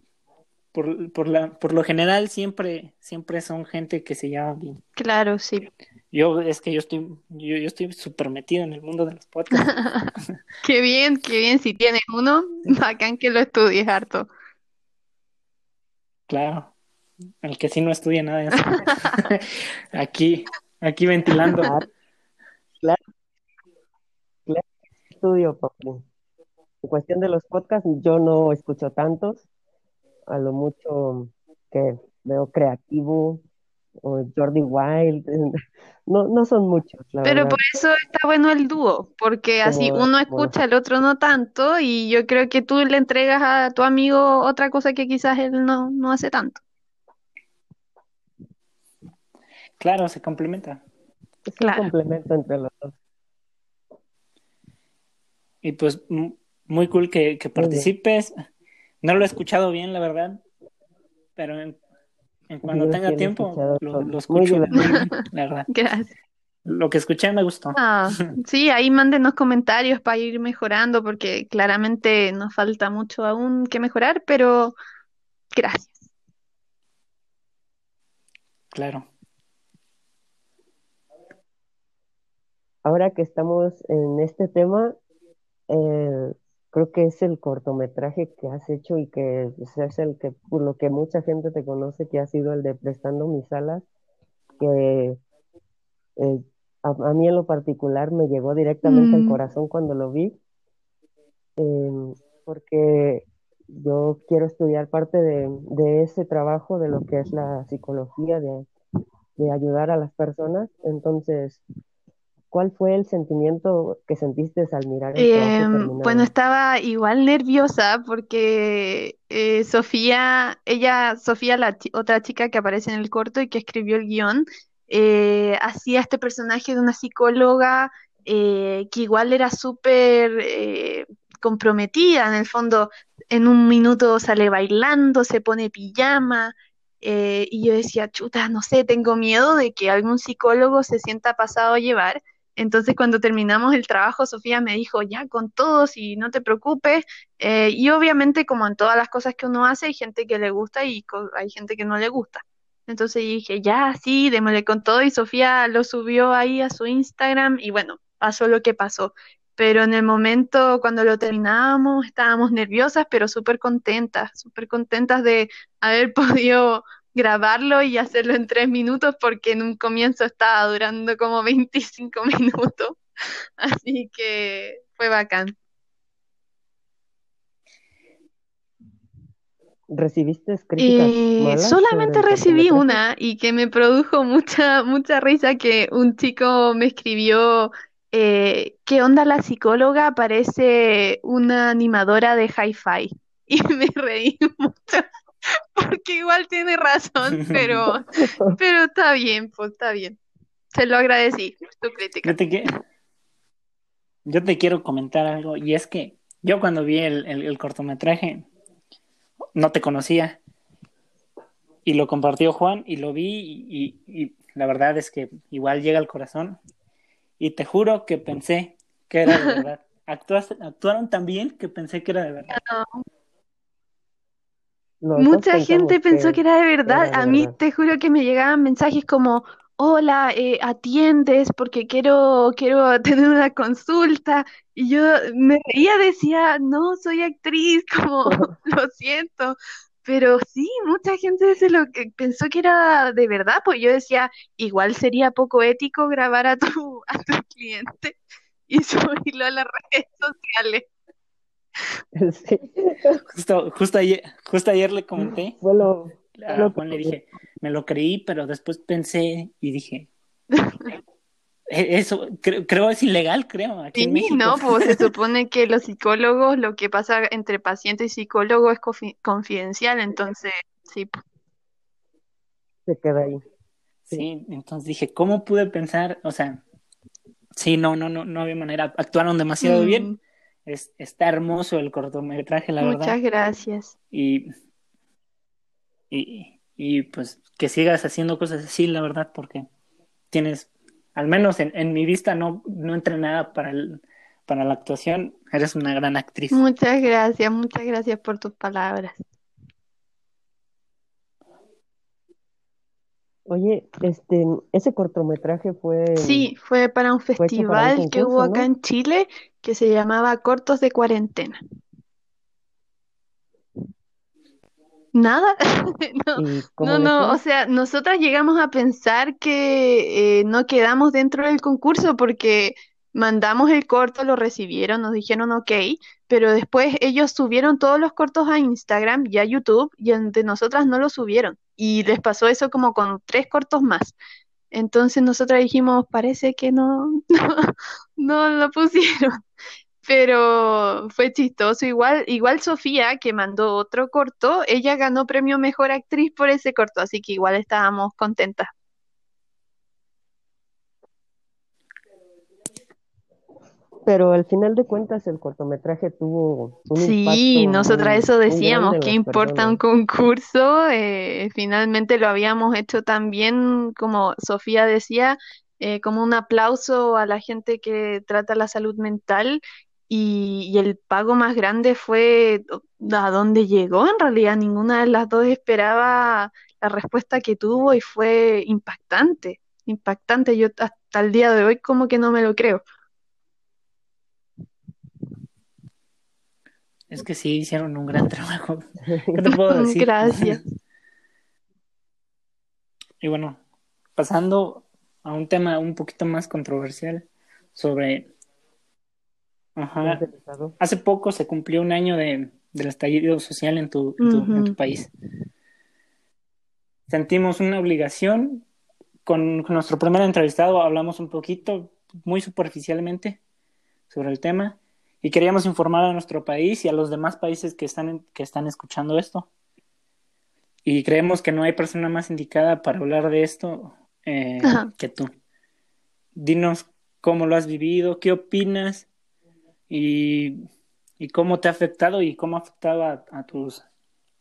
B: Por, por, la, por lo general siempre, siempre son gente que se lleva bien.
C: Claro, sí.
B: Yo es que yo estoy, yo, yo estoy súper metido en el mundo de los podcasts.
C: qué bien, qué bien. Si tienes uno, bacán que lo estudies harto.
B: Claro. El que sí no estudia nada de eso. aquí, aquí ventilando.
A: Claro. claro. Estudio, papu. En cuestión de los podcasts, yo no escucho tantos. A lo mucho que veo creativo o Jordi Wild. No, no son muchos, la
C: Pero
A: verdad.
C: por eso está bueno el dúo, porque así uno escucha, el otro no tanto, y yo creo que tú le entregas a tu amigo otra cosa que quizás él no, no hace tanto.
B: Claro, se complementa.
A: Es
C: Claro.
A: un complemento entre los dos.
B: Y pues muy cool que, que participes. No lo he escuchado bien, la verdad, pero cuando
A: Yo
B: tenga tiempo lo, lo escucho muy la verdad.
C: Gracias.
B: Lo que escuché me gustó.
C: Ah, sí, ahí mándenos comentarios para ir mejorando, porque claramente nos falta mucho aún que mejorar, pero gracias.
B: Claro.
A: Ahora que estamos en este tema, eh, creo que es el cortometraje que has hecho y que es el que, por lo que mucha gente te conoce, que ha sido el de Prestando mis alas, que eh, a, a mí en lo particular me llegó directamente al
C: Mm.
A: corazón cuando lo vi, eh, porque yo quiero estudiar parte de, de ese trabajo, de lo que es la psicología, de, de ayudar a las personas. Entonces, ¿cuál fue el sentimiento que sentiste al mirar el terminado?
C: bueno, estaba igual nerviosa porque eh, Sofía, ella, Sofía, la otra chica que aparece en el corto y que escribió el guion, eh, hacía este personaje de una psicóloga eh, que igual era súper eh, comprometida, en el fondo, en un minuto sale bailando, se pone pijama, eh, y yo decía, chuta, no sé, tengo miedo de que algún psicólogo se sienta pasado a llevar. Entonces, cuando terminamos el trabajo, Sofía me dijo, ya, con todos y no te preocupes. Eh, y obviamente, como en todas las cosas que uno hace, hay gente que le gusta y hay gente que no le gusta. Entonces dije, ya, sí, démosle con todo. Y Sofía lo subió ahí a su Instagram y bueno, pasó lo que pasó. Pero en el momento, cuando lo terminábamos, estábamos nerviosas, pero súper contentas, súper contentas de haber podido grabarlo y hacerlo en tres minutos porque en un comienzo estaba durando como 25 minutos. Así que fue bacán.
A: ¿Recibiste críticas
C: Eh,
A: malas
C: solamente recibí una y que me produjo mucha, mucha risa que un chico me escribió, eh, ¿qué onda la psicóloga? Parece una animadora de hi-fi. Y me reí mucho porque igual tiene razón, pero, pero está bien, pues está bien. Se lo agradecí, tu crítica.
B: Yo te, qui- yo te quiero comentar algo, y es que yo cuando vi el, el- el cortometraje no te conocía, y lo compartió Juan, y lo vi, y, y- la verdad es que igual llega al corazón, y te juro que pensé que era de verdad. Actuaste- actuaron tan bien que pensé que era de verdad.
A: Los
C: Mucha gente pensó que era de verdad.
A: era de
C: A mí
A: verdad.
C: te juro que me llegaban mensajes como, hola, eh, atiendes porque quiero, quiero tener una consulta. Y yo me reía, decía, no, soy actriz, como, lo siento. Pero sí, mucha gente se lo que pensó que era de verdad, pues yo decía, igual sería poco ético grabar a tu, a tu cliente y subirlo a las redes sociales.
A: Sí,
B: Justo, justo ayer, justo ayer le comenté
A: fue lo,
B: a
A: lo que-
B: Juan, le dije, me lo creí, pero después pensé y dije, "E- eso creo, creo es ilegal, creo, aquí en
C: Sí,
B: México.
C: no, pues se supone que los psicólogos, lo que pasa entre paciente y psicólogo es confi- confidencial, entonces, sí, pues,
A: se queda ahí.
B: Sí, entonces dije, ¿cómo pude pensar? O sea, sí, no, no, no, no había manera. Actuaron demasiado
C: Mm,
B: bien. Es, está hermoso el cortometraje, la verdad.
C: Muchas gracias.
B: Y, y, y pues que sigas haciendo cosas así, la verdad, porque tienes, al menos en, en mi vista, no, no entré nada para el, para la actuación. Eres una gran actriz.
C: Muchas gracias, muchas gracias por tus palabras.
A: Oye, este, ese cortometraje fue,
C: Sí, fue para un
A: para
C: festival que hubo acá
A: ¿no?
C: en Chile que se llamaba Cortos de Cuarentena. Nada, no,
A: ¿Y
C: no, no, o sea, nosotras llegamos a pensar que eh, no quedamos dentro del concurso porque mandamos el corto, lo recibieron, nos dijeron ok, pero después ellos subieron todos los cortos a Instagram y a YouTube y de nosotras no lo subieron y les pasó eso como con tres cortos más. Entonces nosotras dijimos, parece que no, no, no lo pusieron. Pero fue chistoso. Igual, igual Sofía, que mandó otro corto, ella ganó premio Mejor Actriz por ese corto, así que igual estábamos contentas.
A: Pero al final de cuentas el cortometraje tuvo un
C: Sí,
A: impacto
C: nosotras
A: muy,
C: eso decíamos, ¿qué importa un concurso? Eh, finalmente lo habíamos hecho también, como Sofía decía, eh, como un aplauso a la gente que trata la salud mental y, y el pago más grande fue a dónde llegó. En realidad, ninguna de las dos esperaba la respuesta que tuvo y fue impactante, impactante. Yo hasta el día de hoy como que no me lo creo.
B: Es que sí, hicieron un gran trabajo. ¿Qué te puedo decir?
C: Gracias.
B: Y bueno, pasando a un tema un poquito más controversial sobre... Ajá, hace poco se cumplió un año de, del estallido social en tu, en tu, en tu
C: Ujú.
B: país. Sentimos una obligación. Con, con nuestro primer entrevistado hablamos un poquito, muy superficialmente, sobre el tema y queríamos informar a nuestro país y a los demás países que están, en- que están escuchando esto. Y creemos que no hay persona más indicada para hablar de esto eh, que tú. Dinos cómo lo has vivido, qué opinas y, y cómo te ha afectado y cómo ha afectado a, a tus,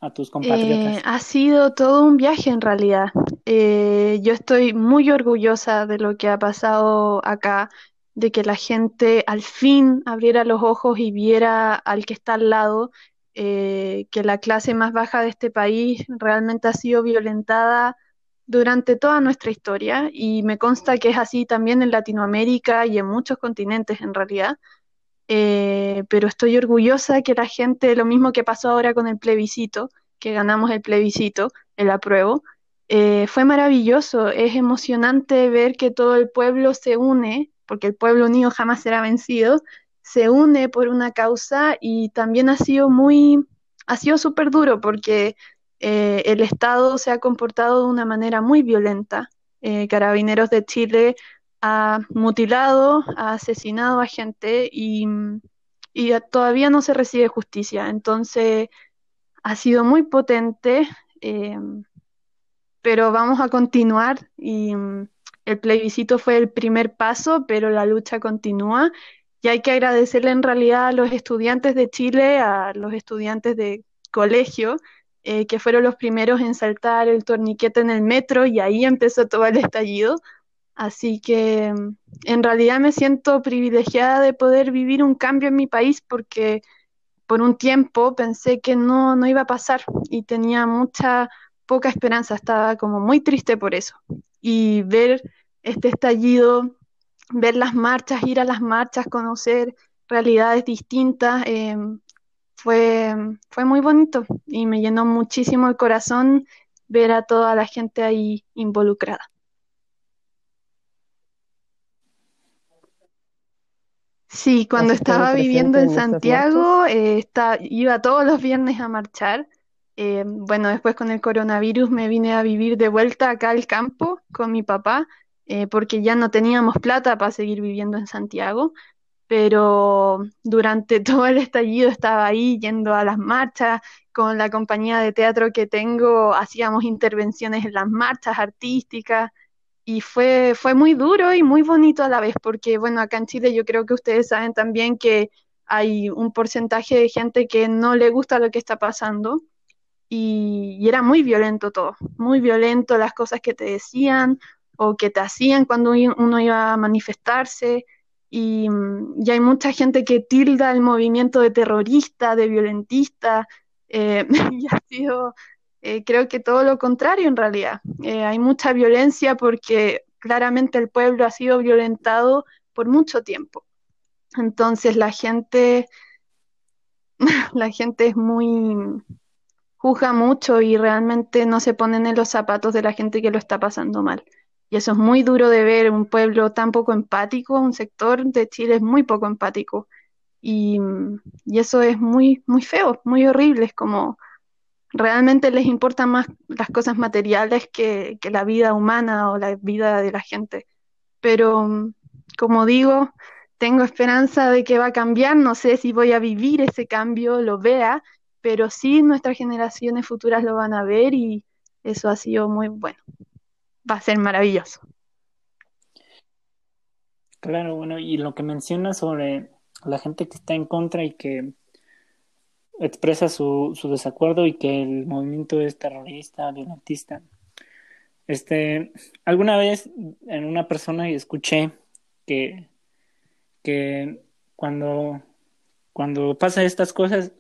B: a tus
C: Eh,
B: compatriotas.
C: ha sido todo un viaje en realidad. Eh, yo estoy muy orgullosa de lo que ha pasado acá, de que la gente al fin abriera los ojos y viera al que está al lado, eh, que la clase más baja de este país realmente ha sido violentada durante toda nuestra historia y me consta que es así también en Latinoamérica y en muchos continentes en realidad. Eh, pero estoy orgullosa que la gente, lo mismo que pasó ahora con el plebiscito, que ganamos el plebiscito, el apruebo, eh, fue maravilloso. Es emocionante ver que todo el pueblo se une, porque el pueblo unido jamás será vencido, se une por una causa y también ha sido muy, ha sido súper duro porque eh, el Estado se ha comportado de una manera muy violenta. Carabineros de Chile ha mutilado, ha asesinado a gente y, y todavía no se recibe justicia. Entonces, ha sido muy potente, eh, pero vamos a continuar y mm, el plebiscito fue el primer paso, pero la lucha continúa y hay que agradecerle en realidad a los estudiantes de Chile, a los estudiantes de colegio, eh, que fueron los primeros en saltar el torniquete en el metro y ahí empezó todo el estallido. Así que mm, en realidad me siento privilegiada de poder vivir un cambio en mi país porque por un tiempo pensé que no, no iba a pasar y tenía mucha poca esperanza, estaba como muy triste por eso. Y ver este estallido, ver las marchas, ir a las marchas, conocer realidades distintas, eh, fue, fue muy bonito y me llenó muchísimo el corazón ver a toda la gente ahí involucrada. Sí, cuando
A: ¿Has estado
C: estaba viviendo en Santiago, eh, está- iba todos los viernes a marchar. Eh, bueno, después con el coronavirus me vine a vivir de vuelta acá al campo con mi papá, eh, porque ya no teníamos plata para seguir viviendo en Santiago, pero durante todo el estallido estaba ahí yendo a las marchas, con la compañía de teatro que tengo, hacíamos intervenciones en las marchas artísticas. Y fue, fue muy duro y muy bonito a la vez, porque bueno, acá en Chile yo creo que ustedes saben también que hay un porcentaje de gente que no le gusta lo que está pasando y, y era muy violento todo, muy violento las cosas que te decían o que te hacían cuando uno iba a manifestarse y, mm, y, hay mucha gente que tilda el movimiento de terrorista, de violentista, eh, y ha sido, eh, creo que todo lo contrario en realidad. Eh, hay mucha violencia porque claramente el pueblo ha sido violentado por mucho tiempo. Entonces la gente, la gente es muy, juzga mucho y realmente no se ponen en los zapatos de la gente que lo está pasando mal. Y eso es muy duro de ver, un pueblo tan poco empático, un sector de Chile es muy poco empático. Y, y eso es muy, muy feo, muy horrible. Es como realmente les importan más las cosas materiales que, que la vida humana o la vida de la gente. Pero, como digo, tengo esperanza de que va a cambiar. No sé si voy a vivir ese cambio, lo vea, pero sí nuestras generaciones futuras lo van a ver y eso ha sido muy bueno va a ser maravilloso.
B: Claro, bueno, y lo que menciona sobre la gente que está en contra y que expresa su, su desacuerdo y que el movimiento es terrorista, violentista. Este, alguna vez en una persona escuché que, que cuando, cuando pasa estas cosas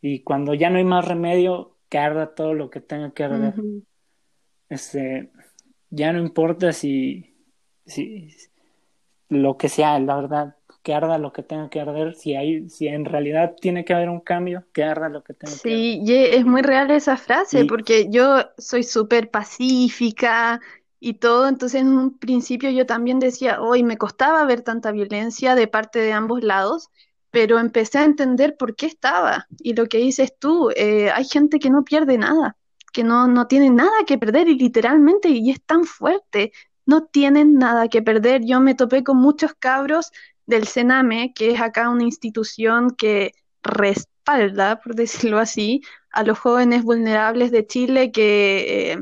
B: y cuando ya no hay más remedio, que arda todo lo que tenga que arder. Este, ya no importa si, si lo que sea, la verdad, que arda lo que tenga que arder, si hay, si en realidad tiene que haber un cambio, que arda lo que tenga que arder.
C: Sí, es muy real esa frase, porque yo soy súper pacífica y todo, entonces en un principio yo también decía, hoy me costaba ver tanta violencia de parte de ambos lados, pero empecé a entender por qué estaba. Y lo que dices tú, eh, hay gente que no pierde nada que no, no tienen nada que perder y literalmente, y es tan fuerte, no tienen nada que perder. Yo me topé con muchos cabros del Sename, que es acá una institución que respalda, por decirlo así, a los jóvenes vulnerables de Chile que eh,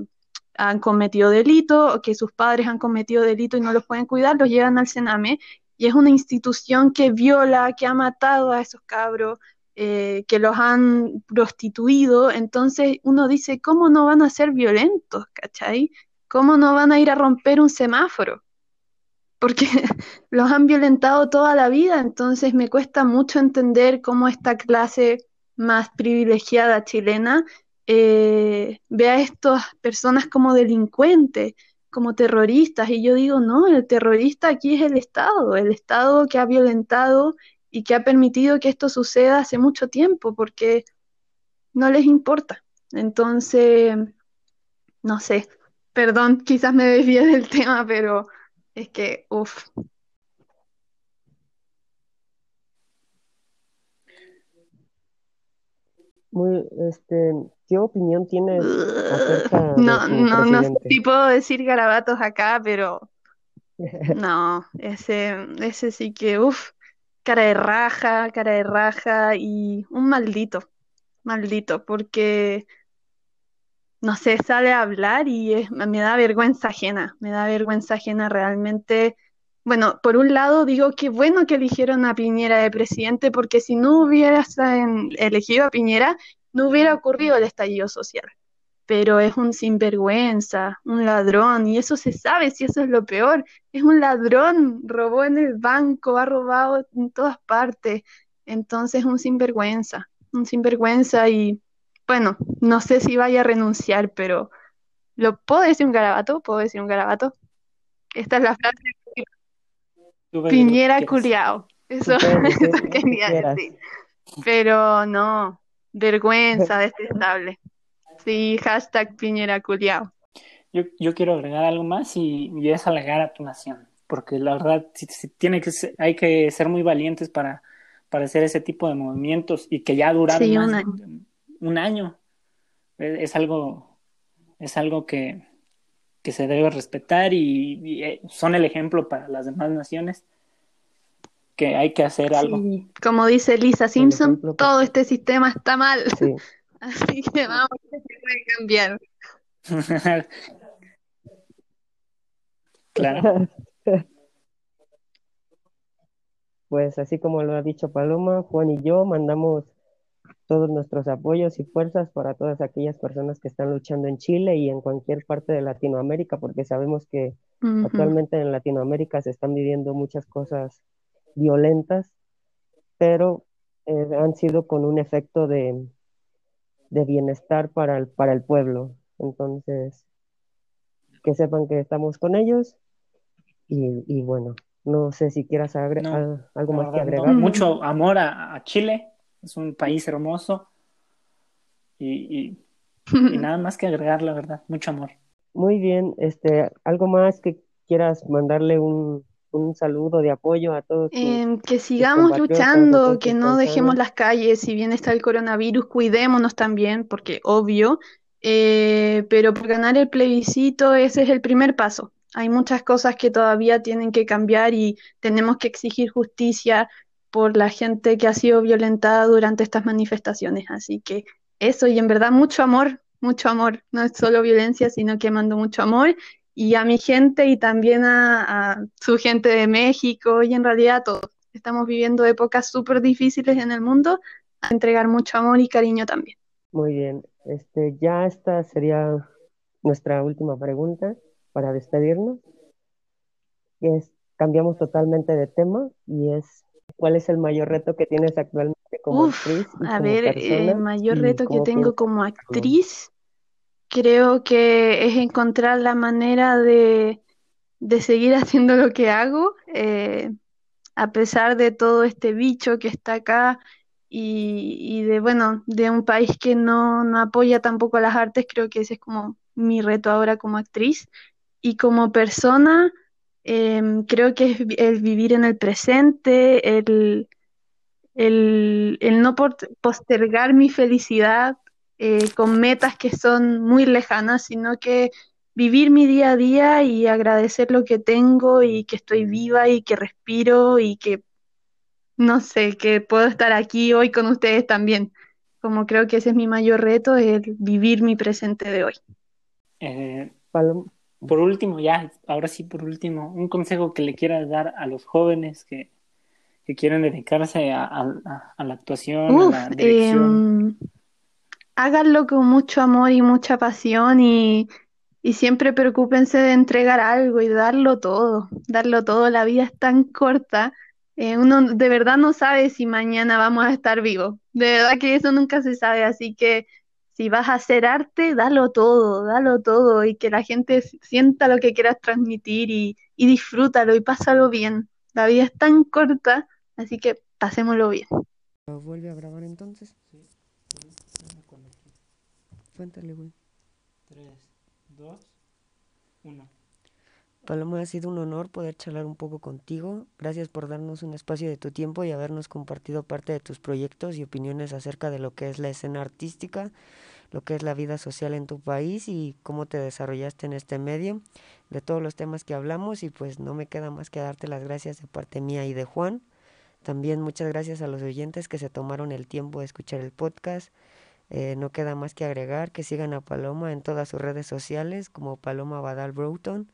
C: han cometido delito o que sus padres han cometido delito y no los pueden cuidar, los llevan al Sename y es una institución que viola, que ha matado a esos cabros, eh, que los han prostituido, entonces uno dice, ¿cómo no van a ser violentos? ¿Cachai? ¿Cómo no van a ir a romper un semáforo? Porque los han violentado toda la vida, entonces me cuesta mucho entender cómo esta clase más privilegiada chilena eh, ve a estas personas como delincuentes, como terroristas, y yo digo, no, el terrorista aquí es el Estado, el Estado que ha violentado y que ha permitido que esto suceda hace mucho tiempo porque no les importa. Entonces, no sé, perdón, quizás me desvíe del tema, pero es que, uff.
A: Muy, este, ¿qué opinión tienes acerca
C: no, no, no sé si puedo decir garabatos acá, pero no, ese, ese sí que, uff, cara de raja, cara de raja y un maldito, maldito, porque no sé, sale a hablar y me da vergüenza ajena, me da vergüenza ajena realmente. Bueno, por un lado digo que bueno que eligieron a Piñera de presidente, porque si no hubiera elegido a Piñera, no hubiera ocurrido el estallido social. Pero es un sinvergüenza, un ladrón, y eso se sabe, si eso es lo peor, es un ladrón, robó en el banco, ha robado en todas partes, entonces es un sinvergüenza, un sinvergüenza y bueno, no sé si vaya a renunciar, pero ¿lo puedo decir un garabato? ¿Puedo decir un garabato? Esta es la frase Piñera culiao. Eso, eso quería decir. Pero no, vergüenza detestable. Sí, hashtag Piñera Culiao.
B: Yo, yo quiero agregar algo más y, es alegar a tu nación, porque la verdad tiene que hay que ser muy valientes para, para hacer ese tipo de movimientos y que ya duraron un, año. Es, algo, es algo que, que se debe respetar y, eh, son el ejemplo para las demás naciones que hay que hacer algo.
C: Como dice Lisa Simpson, todo este sistema está mal. Sí. Así que vamos a cambiar.
B: claro.
A: Pues así como lo ha dicho Paloma, Juan y yo mandamos todos nuestros apoyos y fuerzas para todas aquellas personas que están luchando en Chile y en cualquier parte de Latinoamérica, porque sabemos que actualmente en Latinoamérica se están viviendo muchas cosas violentas, pero eh, han sido con un efecto de, de bienestar para el, para el pueblo. Entonces, que sepan que estamos con ellos y, y bueno, no sé si quieras agre-
B: No,
A: al- algo más que
B: no.
A: agregar.
B: Mucho amor a, a Chile, es un país hermoso y, y- y nada más que agregar, la verdad, mucho amor.
A: Muy bien, este, algo más que quieras mandarle un, un saludo de apoyo a todos tus,
C: Em, que sigamos luchando, que no dejemos las calles, si bien está el coronavirus, cuidémonos también, porque obvio, eh, pero por ganar el plebiscito ese es el primer paso. Hay muchas cosas que todavía tienen que cambiar y tenemos que exigir justicia por la gente que ha sido violentada durante estas manifestaciones. Así que eso, y en verdad mucho amor, mucho amor. No es solo violencia, sino que mando mucho amor y a mi gente y también a, su gente de México y en realidad a todos. Estamos viviendo épocas súper difíciles en el mundo, entregar mucho amor y cariño también.
A: Muy bien, este, ya esta sería nuestra última pregunta para despedirnos. Es, cambiamos totalmente de tema y es, ¿cuál es el mayor reto que tienes actualmente como
C: Uf,
A: actriz y
C: a
A: como
C: ver, el mayor
A: ¿Y
C: reto que tengo
A: piensas
C: como actriz creo que es encontrar la manera de, de seguir haciendo lo que hago, eh, a pesar de todo este bicho que está acá y, y de, bueno, de un país que no, no apoya tampoco las artes, creo que ese es como mi reto ahora como actriz. Y como persona, em, creo que es el vivir en el presente, el, el, el no postergar mi felicidad eh, con metas que son muy lejanas, sino que vivir mi día a día y agradecer lo que tengo y que estoy viva y que respiro y que, no sé, que puedo estar aquí hoy con ustedes también. Como creo que ese es mi mayor reto, el vivir mi presente de hoy.
B: Eh, por último, ya, ahora sí, por último, un consejo que le quieras dar a los jóvenes que, que quieren dedicarse a, a- a la actuación,
C: Uf,
B: a la dirección.
C: em, háganlo con mucho amor y mucha pasión y, y siempre preocúpense de entregar algo y darlo todo, darlo todo. La vida es tan corta, eh, uno de verdad no sabe si mañana vamos a estar vivos. De verdad que eso nunca se sabe, así que si vas a hacer arte, dalo todo, dalo todo y que la gente sienta lo que quieras transmitir y, y disfrútalo y pásalo bien. La vida es tan corta, así que pasémoslo bien.
A: ¿Vuelve a grabar entonces? Cuéntale, güey.
B: 3, 2, 1.
A: Paloma, ha sido un honor poder charlar un poco contigo. Gracias por darnos un espacio de tu tiempo y habernos compartido parte de tus proyectos y opiniones acerca de lo que es la escena artística, lo que es la vida social en tu país y cómo te desarrollaste en este medio, de todos los temas que hablamos y pues no me queda más que darte las gracias de parte mía y de Juan. También muchas gracias a los oyentes que se tomaron el tiempo de escuchar el podcast. Eh, no queda más que agregar que sigan a Paloma en todas sus redes sociales como Paloma Badal Broughton.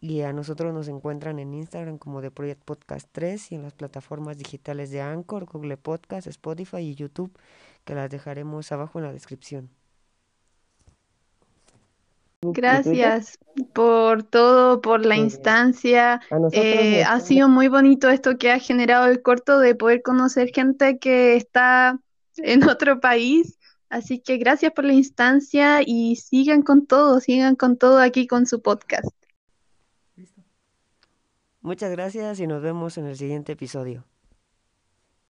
A: Y a nosotros nos encuentran en Instagram como The Project Podcast 3 y en las plataformas digitales de Anchor, Google Podcast, Spotify y YouTube, que las dejaremos abajo en la descripción.
C: Gracias por todo, por la instancia. Eh, ha sido muy bonito esto que ha generado el corto de poder conocer gente que está en otro país. Así que gracias por la instancia y sigan con todo, sigan con todo aquí con su podcast.
A: Muchas gracias y nos vemos en el siguiente episodio.